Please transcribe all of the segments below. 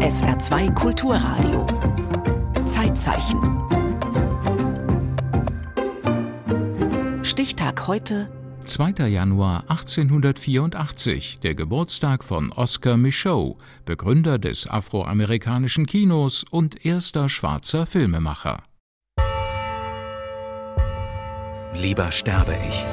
SR2 Kulturradio. Zeitzeichen. Stichtag heute. 2. Januar 1884, der Geburtstag von Oscar Michaud, Begründer des afroamerikanischen Kinos und erster schwarzer Filmemacher. Lieber sterbe ich.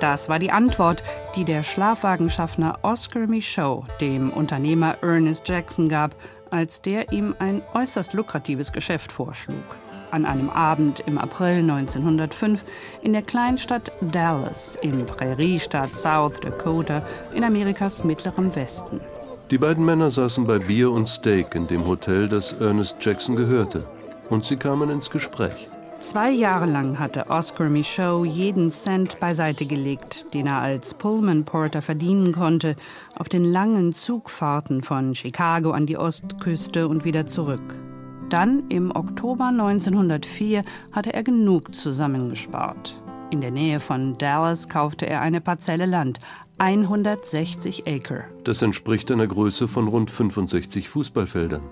Das war die Antwort, die der Schlafwagenschaffner Oscar Michaud dem Unternehmer Ernest Jackson gab, als der ihm ein äußerst lukratives Geschäft vorschlug. An einem Abend im April 1905 in der Kleinstadt Dallas im Präriestaat South Dakota in Amerikas mittlerem Westen. Die beiden Männer saßen bei Bier und Steak in dem Hotel, das Ernest Jackson gehörte, und sie kamen ins Gespräch. Zwei Jahre lang hatte Oscar Michaud jeden Cent beiseite gelegt, den er als Pullman Porter verdienen konnte, auf den langen Zugfahrten von Chicago an die Ostküste und wieder zurück. Dann, im Oktober 1904, hatte er genug zusammengespart. In der Nähe von Dallas kaufte er eine Parzelle Land, 160 Acre. Das entspricht einer Größe von rund 65 Fußballfeldern.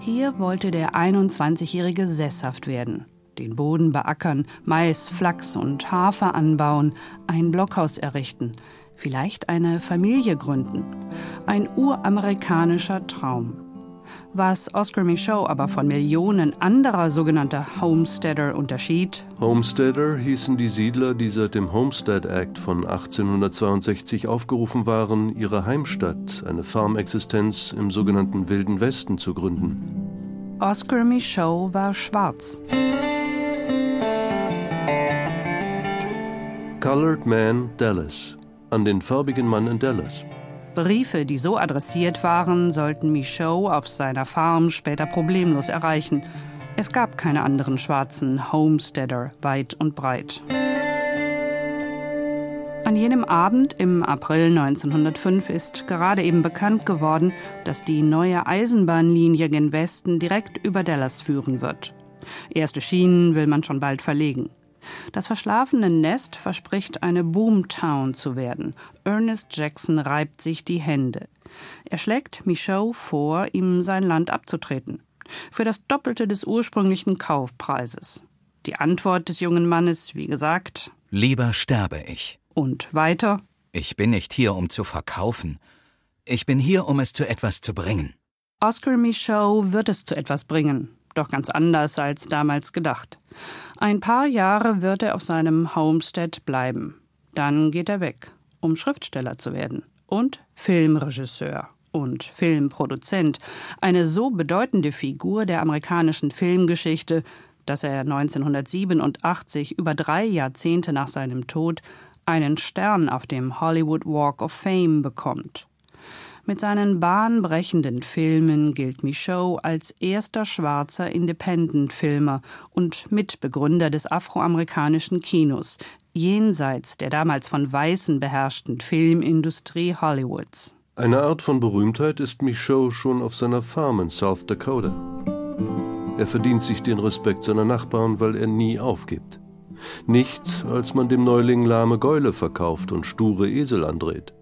Hier wollte der 21-Jährige sesshaft werden den Boden beackern, Mais, Flachs und Hafer anbauen, ein Blockhaus errichten, vielleicht eine Familie gründen. Ein uramerikanischer Traum. Was Oscar Michaud aber von Millionen anderer sogenannter Homesteader unterschied. Homesteader hießen die Siedler, die seit dem Homestead Act von 1862 aufgerufen waren, ihre Heimstadt, eine Farmexistenz im sogenannten Wilden Westen zu gründen. Oscar Michaud war schwarz. Colored Man Dallas an den farbigen Mann in Dallas. Briefe, die so adressiert waren, sollten Michaud auf seiner Farm später problemlos erreichen. Es gab keine anderen schwarzen Homesteader weit und breit. An jenem Abend im April 1905 ist gerade eben bekannt geworden, dass die neue Eisenbahnlinie gen Westen direkt über Dallas führen wird. Erste Schienen will man schon bald verlegen. Das verschlafene Nest verspricht eine Boomtown zu werden. Ernest Jackson reibt sich die Hände. Er schlägt Michaud vor, ihm sein Land abzutreten. Für das Doppelte des ursprünglichen Kaufpreises. Die Antwort des jungen Mannes, wie gesagt: Lieber sterbe ich. Und weiter: Ich bin nicht hier, um zu verkaufen. Ich bin hier, um es zu etwas zu bringen. Oscar Michaud wird es zu etwas bringen doch ganz anders als damals gedacht. Ein paar Jahre wird er auf seinem Homestead bleiben. Dann geht er weg, um Schriftsteller zu werden und Filmregisseur und Filmproduzent, eine so bedeutende Figur der amerikanischen Filmgeschichte, dass er 1987, über drei Jahrzehnte nach seinem Tod, einen Stern auf dem Hollywood Walk of Fame bekommt. Mit seinen bahnbrechenden Filmen gilt Michaud als erster schwarzer Independent-Filmer und Mitbegründer des afroamerikanischen Kinos, jenseits der damals von Weißen beherrschten Filmindustrie Hollywoods. Eine Art von Berühmtheit ist Michaud schon auf seiner Farm in South Dakota. Er verdient sich den Respekt seiner Nachbarn, weil er nie aufgibt. Nicht, als man dem Neuling lahme Gäule verkauft und sture Esel andreht.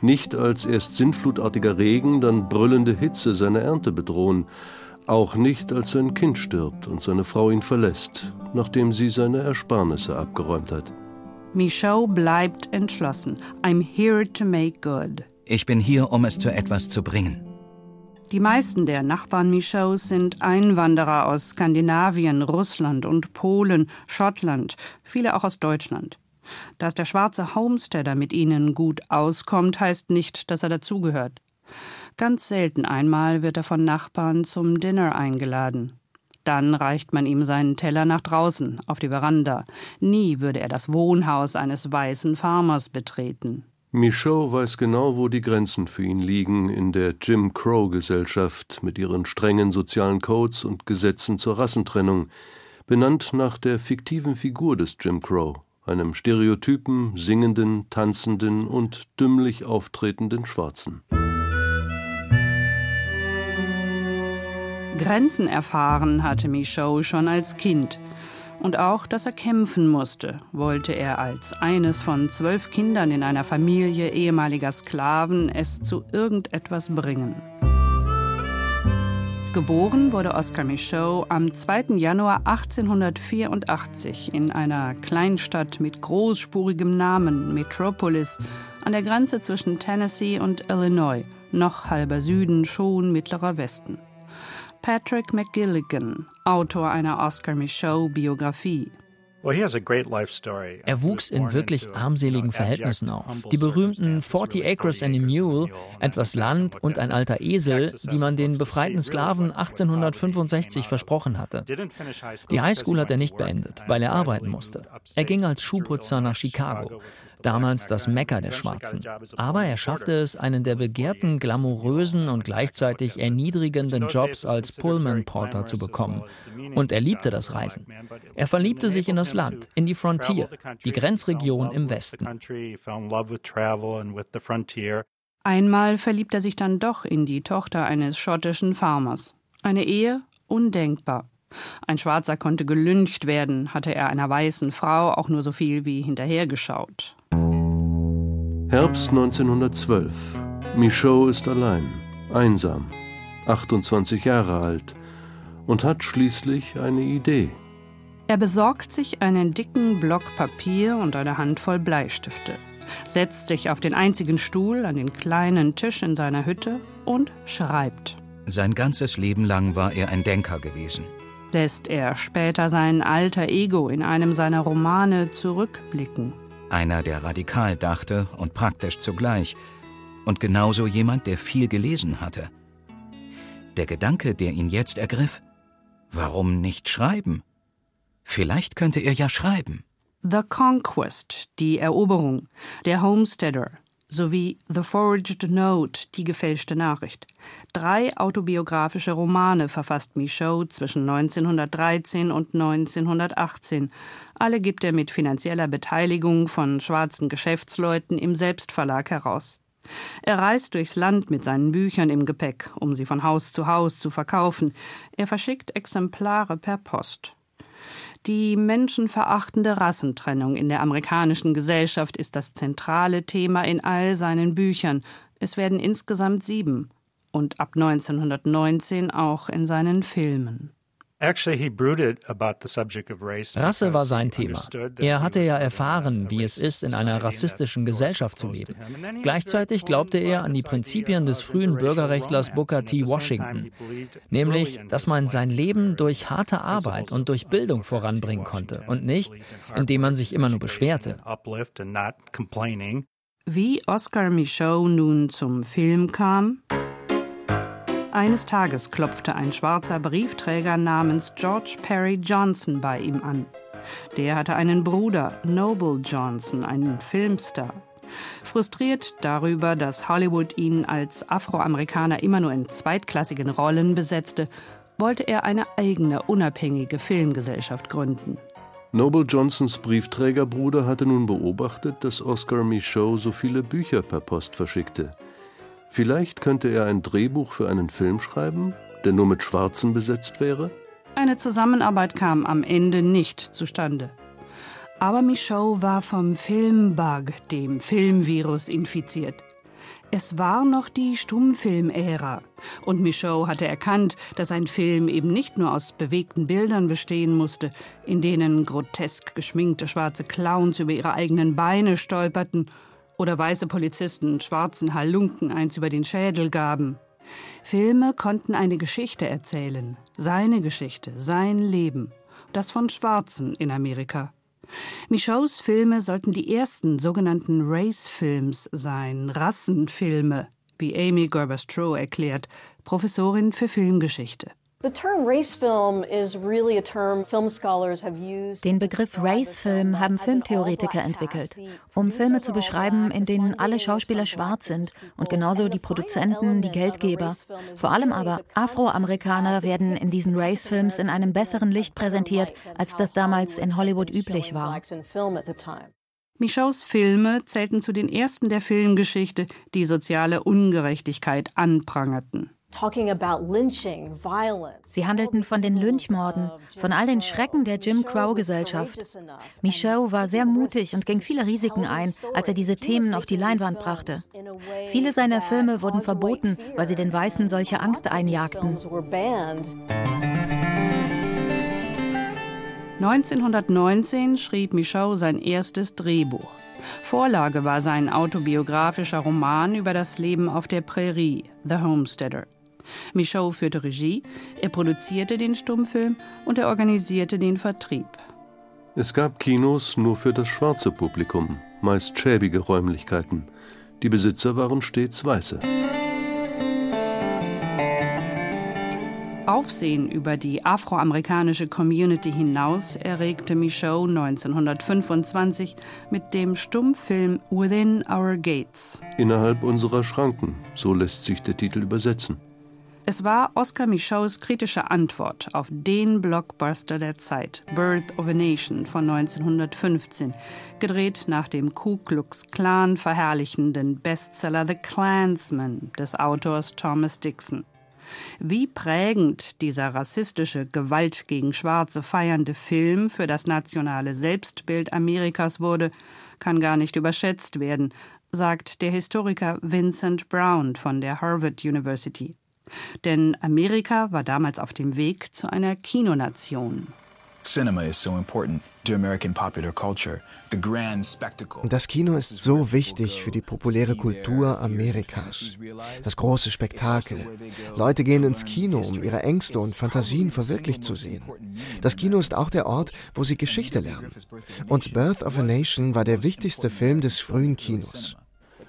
Nicht als erst sinnflutartiger Regen, dann brüllende Hitze seine Ernte bedrohen, auch nicht als sein Kind stirbt und seine Frau ihn verlässt, nachdem sie seine Ersparnisse abgeräumt hat. Michaud bleibt entschlossen. I'm here to make good. Ich bin hier, um es zu etwas zu bringen. Die meisten der Nachbarn Michauds sind Einwanderer aus Skandinavien, Russland und Polen, Schottland, viele auch aus Deutschland. Dass der schwarze Homesteader mit ihnen gut auskommt, heißt nicht, dass er dazugehört. Ganz selten einmal wird er von Nachbarn zum Dinner eingeladen. Dann reicht man ihm seinen Teller nach draußen, auf die Veranda. Nie würde er das Wohnhaus eines weißen Farmers betreten. Michaud weiß genau, wo die Grenzen für ihn liegen in der Jim Crow-Gesellschaft mit ihren strengen sozialen Codes und Gesetzen zur Rassentrennung, benannt nach der fiktiven Figur des Jim Crow, einem stereotypen, singenden, tanzenden und dümmlich auftretenden Schwarzen. Grenzen erfahren hatte Michaud schon als Kind. Und auch, dass er kämpfen musste, wollte er als eines von zwölf Kindern in einer Familie ehemaliger Sklaven es zu irgendetwas bringen. Geboren wurde Oscar Michaud am 2. Januar 1884 in einer Kleinstadt mit großspurigem Namen Metropolis an der Grenze zwischen Tennessee und Illinois, noch halber Süden, schon mittlerer Westen. Patrick McGilligan, Autor einer Oscar Michaud-Biografie. Er wuchs in wirklich armseligen Verhältnissen auf. Die berühmten 40 Acres and a Mule, etwas Land und ein alter Esel, die man den befreiten Sklaven 1865 versprochen hatte. Die Highschool hat er nicht beendet, weil er arbeiten musste. Er ging als Schuhputzer nach Chicago damals das Mekka der Schwarzen. Aber er schaffte es, einen der begehrten, glamourösen und gleichzeitig erniedrigenden Jobs als Pullman Porter zu bekommen. Und er liebte das Reisen. Er verliebte sich in das Land, in die Frontier, die Grenzregion im Westen. Einmal verliebt er sich dann doch in die Tochter eines schottischen Farmers. Eine Ehe undenkbar. Ein Schwarzer konnte gelyncht werden, hatte er einer weißen Frau auch nur so viel wie hinterhergeschaut. Herbst 1912. Michaud ist allein, einsam, 28 Jahre alt und hat schließlich eine Idee. Er besorgt sich einen dicken Block Papier und eine Handvoll Bleistifte, setzt sich auf den einzigen Stuhl an den kleinen Tisch in seiner Hütte und schreibt. Sein ganzes Leben lang war er ein Denker gewesen lässt er später sein alter Ego in einem seiner Romane zurückblicken. Einer, der radikal dachte und praktisch zugleich. Und genauso jemand, der viel gelesen hatte. Der Gedanke, der ihn jetzt ergriff, warum nicht schreiben? Vielleicht könnte er ja schreiben. The Conquest, die Eroberung, der Homesteader, sowie The Forged Note, die gefälschte Nachricht. Drei autobiografische Romane verfasst Michaud zwischen 1913 und 1918. Alle gibt er mit finanzieller Beteiligung von schwarzen Geschäftsleuten im Selbstverlag heraus. Er reist durchs Land mit seinen Büchern im Gepäck, um sie von Haus zu Haus zu verkaufen. Er verschickt Exemplare per Post. Die menschenverachtende Rassentrennung in der amerikanischen Gesellschaft ist das zentrale Thema in all seinen Büchern. Es werden insgesamt sieben und ab 1919 auch in seinen Filmen. Rasse war sein Thema. Er hatte ja erfahren, wie es ist, in einer rassistischen Gesellschaft zu leben. Gleichzeitig glaubte er an die Prinzipien des frühen Bürgerrechtlers Booker T. Washington, nämlich, dass man sein Leben durch harte Arbeit und durch Bildung voranbringen konnte und nicht, indem man sich immer nur beschwerte. Wie Oscar Michaud nun zum Film kam? Eines Tages klopfte ein schwarzer Briefträger namens George Perry Johnson bei ihm an. Der hatte einen Bruder, Noble Johnson, einen Filmstar. Frustriert darüber, dass Hollywood ihn als Afroamerikaner immer nur in zweitklassigen Rollen besetzte, wollte er eine eigene, unabhängige Filmgesellschaft gründen. Noble Johnsons Briefträgerbruder hatte nun beobachtet, dass Oscar Michaud so viele Bücher per Post verschickte. Vielleicht könnte er ein Drehbuch für einen Film schreiben, der nur mit Schwarzen besetzt wäre? Eine Zusammenarbeit kam am Ende nicht zustande. Aber Michaud war vom Filmbug, dem Filmvirus, infiziert. Es war noch die Stummfilmära. Und Michaud hatte erkannt, dass ein Film eben nicht nur aus bewegten Bildern bestehen musste, in denen grotesk geschminkte schwarze Clowns über ihre eigenen Beine stolperten oder weiße Polizisten schwarzen Halunken eins über den Schädel gaben. Filme konnten eine Geschichte erzählen, seine Geschichte, sein Leben, das von Schwarzen in Amerika. Michauds Filme sollten die ersten sogenannten Race-Films sein, Rassenfilme, wie Amy Gerber-Stroh erklärt, Professorin für Filmgeschichte. Den Begriff Race-Film haben Filmtheoretiker entwickelt, um Filme zu beschreiben, in denen alle Schauspieler schwarz sind und genauso die Produzenten, die Geldgeber. Vor allem aber Afroamerikaner werden in diesen Race-Films in einem besseren Licht präsentiert, als das damals in Hollywood üblich war. Michauds Filme zählten zu den ersten der Filmgeschichte, die soziale Ungerechtigkeit anprangerten. Sie handelten von den Lynchmorden, von all den Schrecken der Jim Crow-Gesellschaft. Michaud war sehr mutig und ging viele Risiken ein, als er diese Themen auf die Leinwand brachte. Viele seiner Filme wurden verboten, weil sie den Weißen solche Angst einjagten. 1919 schrieb Michaud sein erstes Drehbuch. Vorlage war sein autobiografischer Roman über das Leben auf der Prärie, The Homesteader. Michaud führte Regie, er produzierte den Stummfilm und er organisierte den Vertrieb. Es gab Kinos nur für das schwarze Publikum, meist schäbige Räumlichkeiten. Die Besitzer waren stets Weiße. Aufsehen über die afroamerikanische Community hinaus erregte Michaud 1925 mit dem Stummfilm Within Our Gates. Innerhalb unserer Schranken, so lässt sich der Titel übersetzen. Es war Oscar Michauds kritische Antwort auf den Blockbuster der Zeit, Birth of a Nation von 1915, gedreht nach dem Ku Klux Klan verherrlichenden Bestseller The Klansman des Autors Thomas Dixon. Wie prägend dieser rassistische Gewalt gegen Schwarze feiernde Film für das nationale Selbstbild Amerikas wurde, kann gar nicht überschätzt werden, sagt der Historiker Vincent Brown von der Harvard University. Denn Amerika war damals auf dem Weg zu einer Kinonation. Das Kino ist so wichtig für die populäre Kultur Amerikas. Das große Spektakel. Leute gehen ins Kino, um ihre Ängste und Fantasien verwirklicht zu sehen. Das Kino ist auch der Ort, wo sie Geschichte lernen. Und Birth of a Nation war der wichtigste Film des frühen Kinos.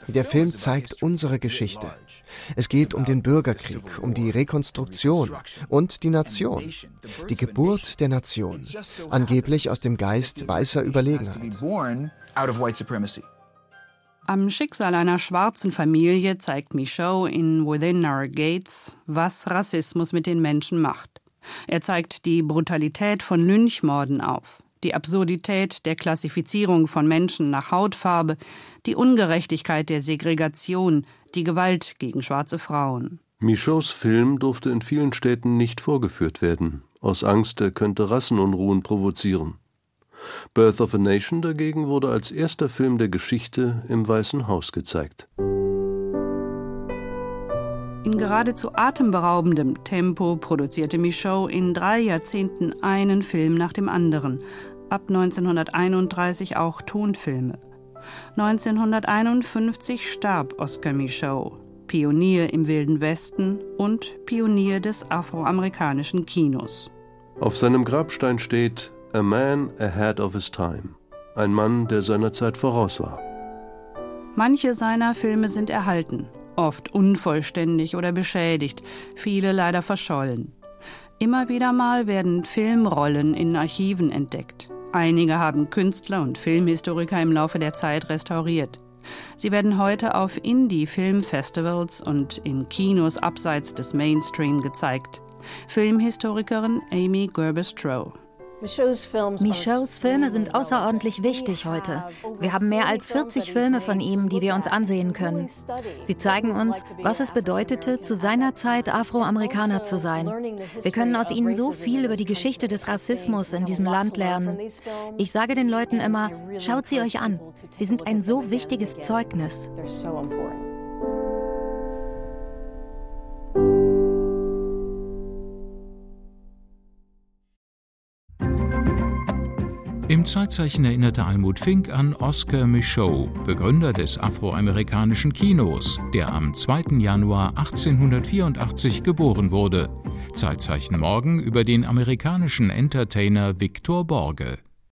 Der Film zeigt unsere Geschichte. Es geht um den Bürgerkrieg, um die Rekonstruktion und die Nation, die Geburt der Nation, angeblich aus dem Geist weißer Überlegenheit. Am Schicksal einer schwarzen Familie zeigt Michaud in Within Our Gates, was Rassismus mit den Menschen macht. Er zeigt die Brutalität von Lynchmorden auf die Absurdität der Klassifizierung von Menschen nach Hautfarbe, die Ungerechtigkeit der Segregation, die Gewalt gegen schwarze Frauen. Michauds Film durfte in vielen Städten nicht vorgeführt werden, aus Angst, er könnte Rassenunruhen provozieren. Birth of a Nation dagegen wurde als erster Film der Geschichte im Weißen Haus gezeigt. In geradezu atemberaubendem Tempo produzierte Michaud in drei Jahrzehnten einen Film nach dem anderen, ab 1931 auch Tonfilme. 1951 starb Oscar Michaud, Pionier im Wilden Westen und Pionier des afroamerikanischen Kinos. Auf seinem Grabstein steht A Man Ahead of His Time, ein Mann, der seiner Zeit voraus war. Manche seiner Filme sind erhalten, oft unvollständig oder beschädigt, viele leider verschollen. Immer wieder mal werden Filmrollen in Archiven entdeckt. Einige haben Künstler und Filmhistoriker im Laufe der Zeit restauriert. Sie werden heute auf Indie-Filmfestivals und in Kinos abseits des Mainstream gezeigt. Filmhistorikerin Amy Gerbestrow. Michauds Filme sind außerordentlich wichtig heute. Wir haben mehr als 40 Filme von ihm, die wir uns ansehen können. Sie zeigen uns, was es bedeutete, zu seiner Zeit Afroamerikaner zu sein. Wir können aus ihnen so viel über die Geschichte des Rassismus in diesem Land lernen. Ich sage den Leuten immer, schaut sie euch an. Sie sind ein so wichtiges Zeugnis. Zeitzeichen erinnerte Almut Fink an Oscar Michaud, Begründer des afroamerikanischen Kinos, der am 2. Januar 1884 geboren wurde. Zeitzeichen morgen über den amerikanischen Entertainer Victor Borge.